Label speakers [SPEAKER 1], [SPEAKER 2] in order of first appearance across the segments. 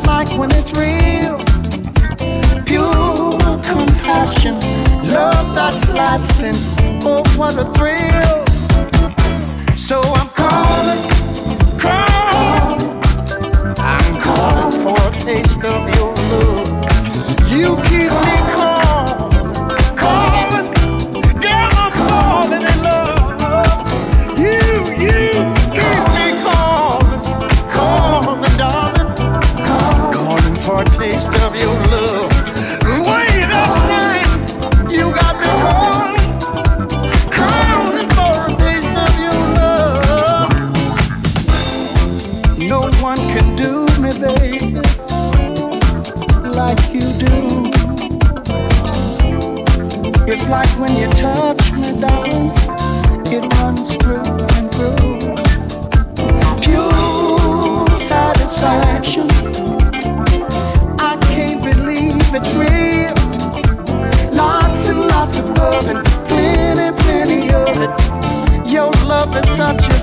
[SPEAKER 1] it's like when it's real. Pure compassion, love that's lasting. Oh, what a thrill! So I'm calling, calling, I'm calling for a taste of your love. You keep me. It's like when you touch me, darling, it runs through and through. Pure satisfaction. I can't believe it's real. Lots and lots of love and plenty, plenty of it. Your love is such a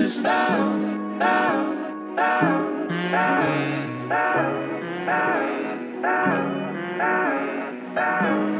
[SPEAKER 1] is now. now, now, now, now, now.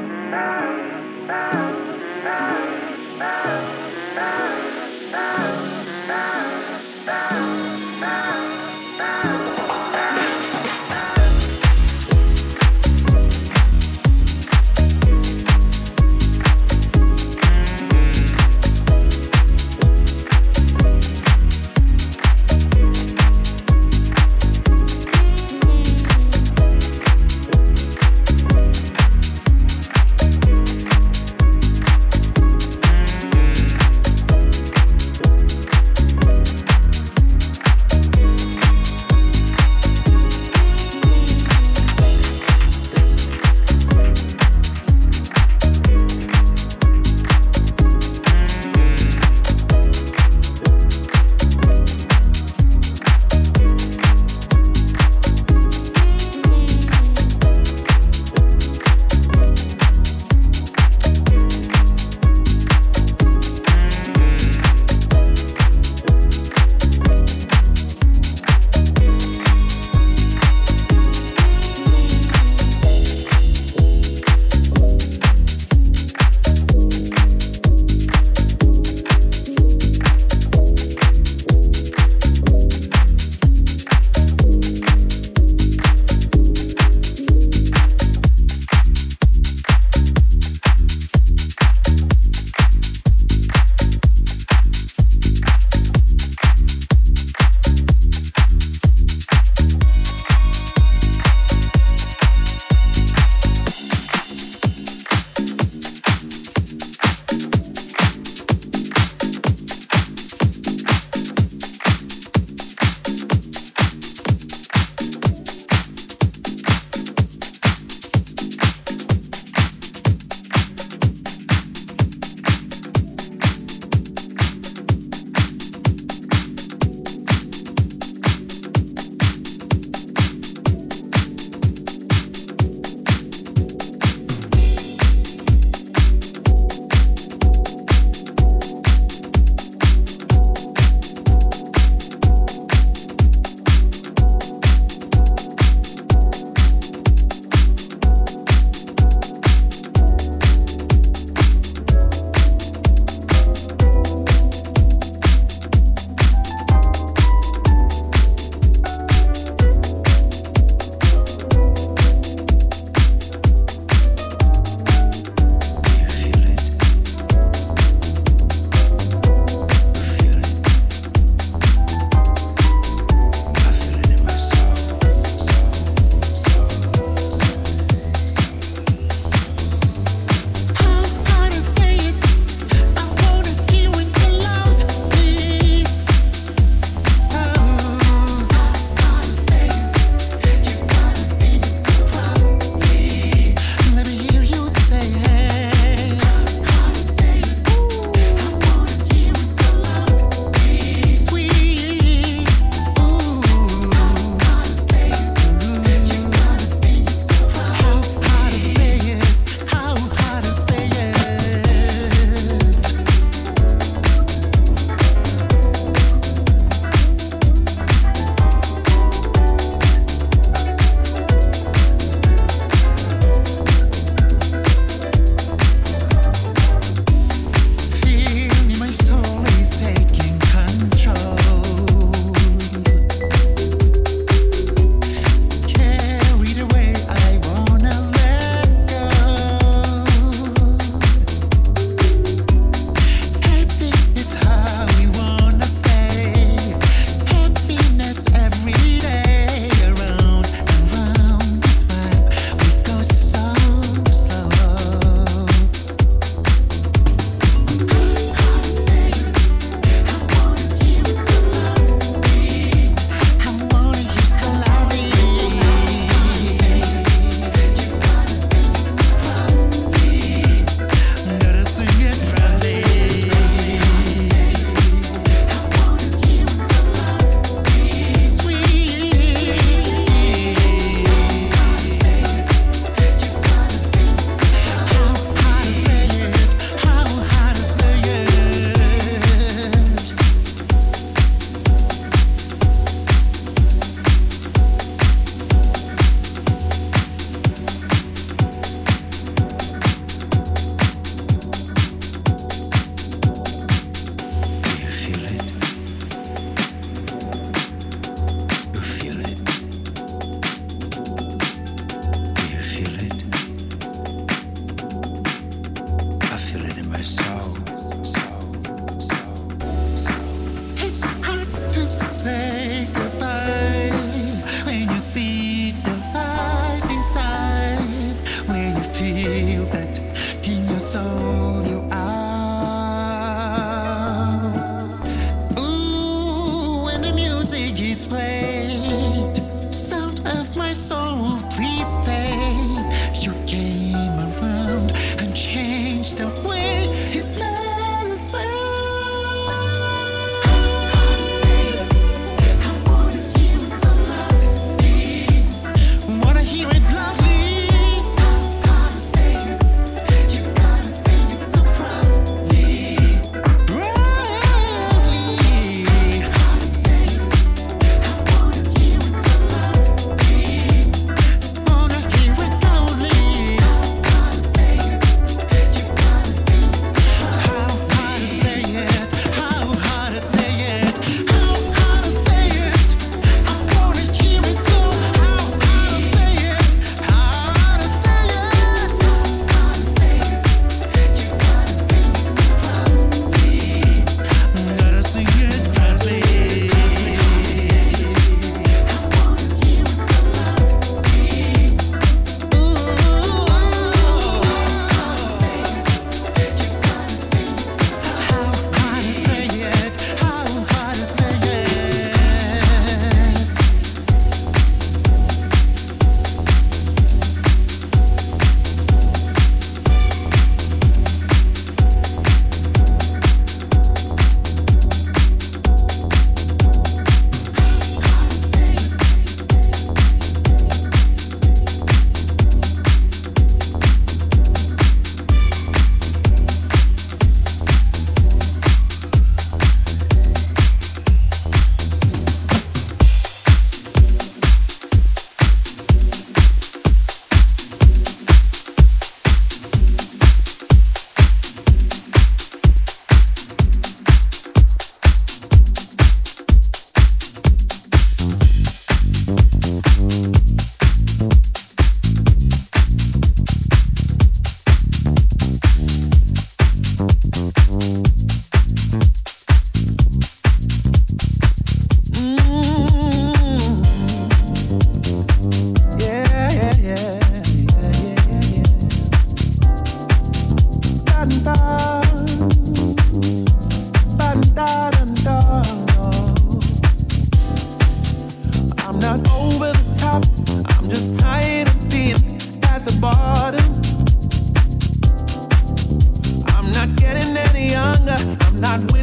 [SPEAKER 1] not with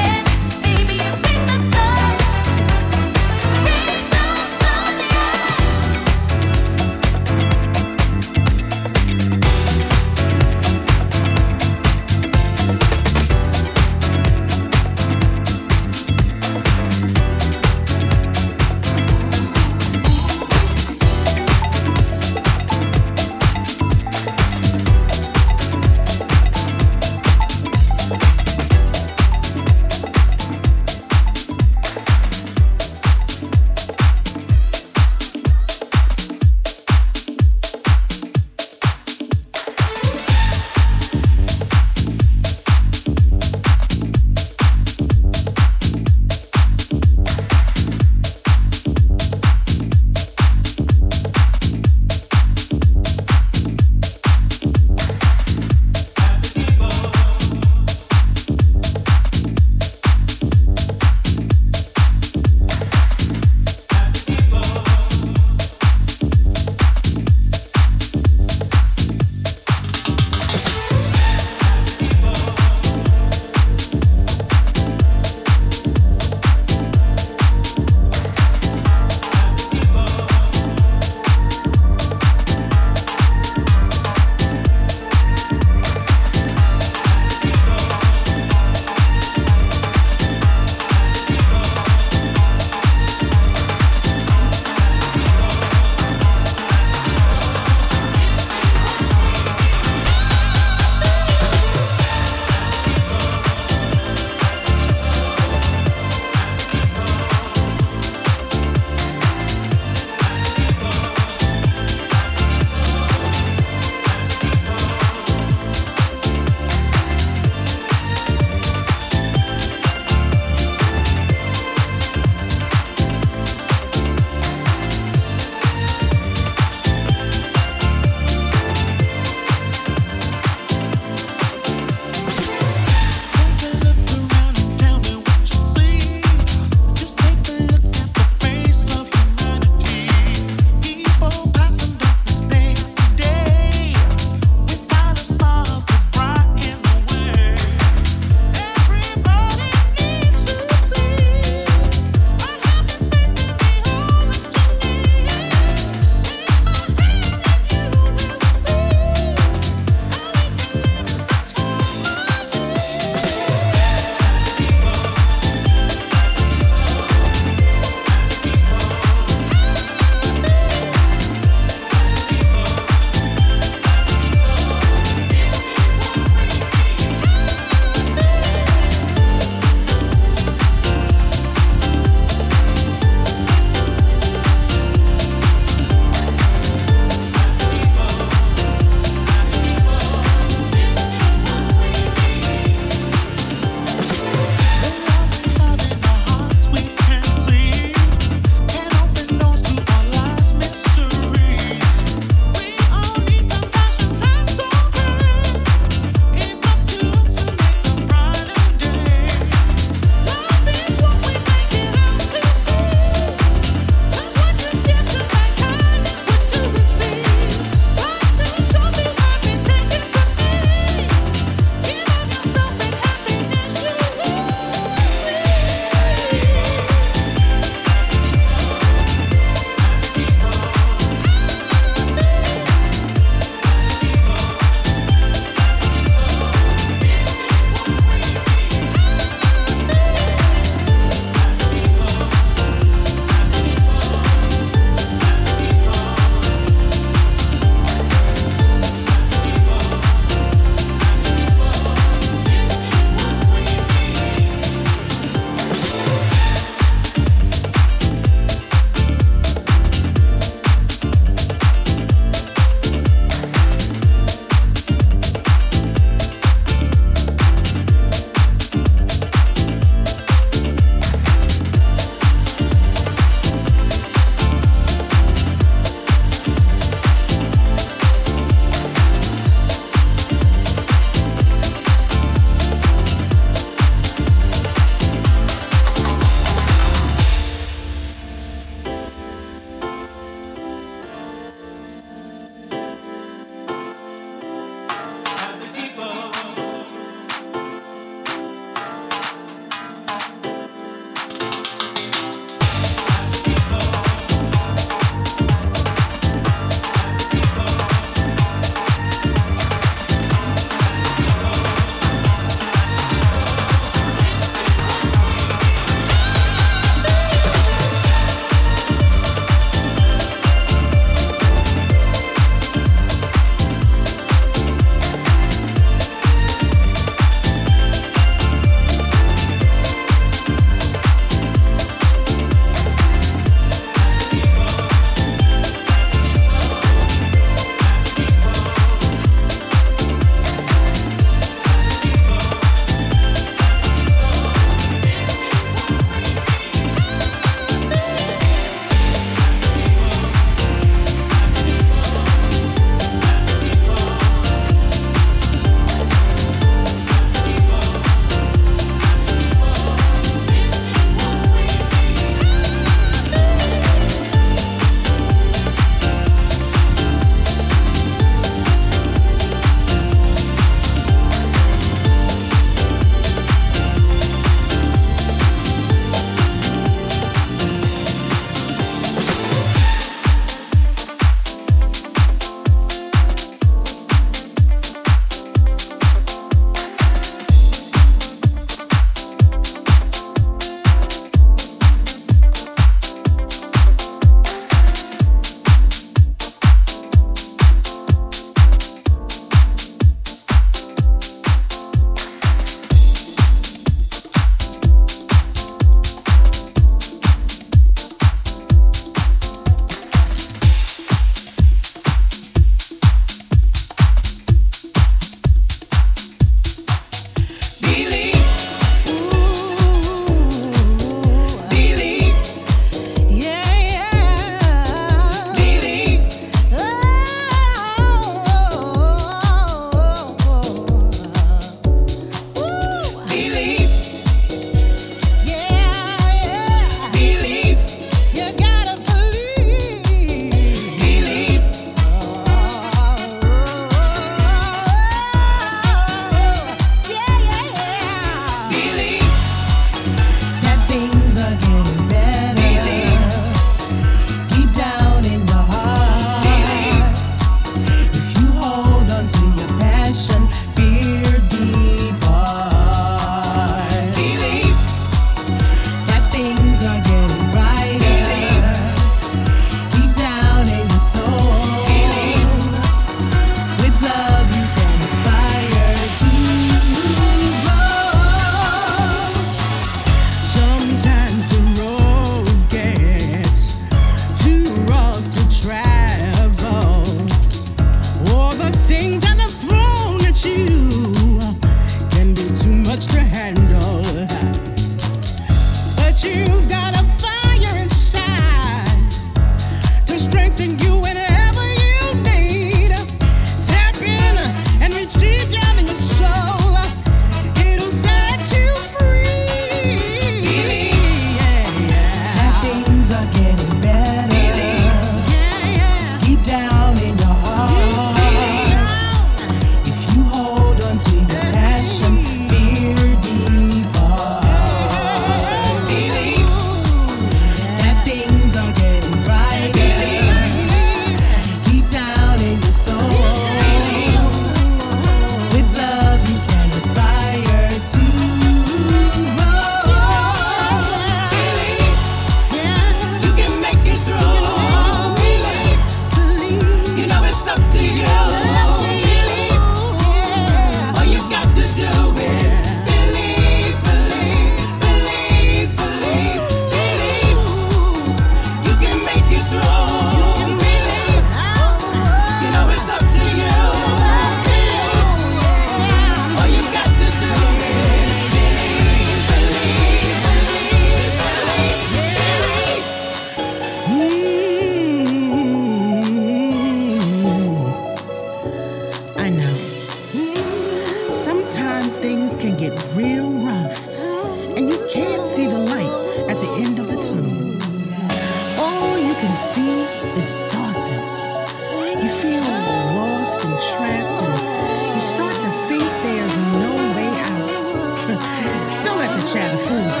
[SPEAKER 2] tender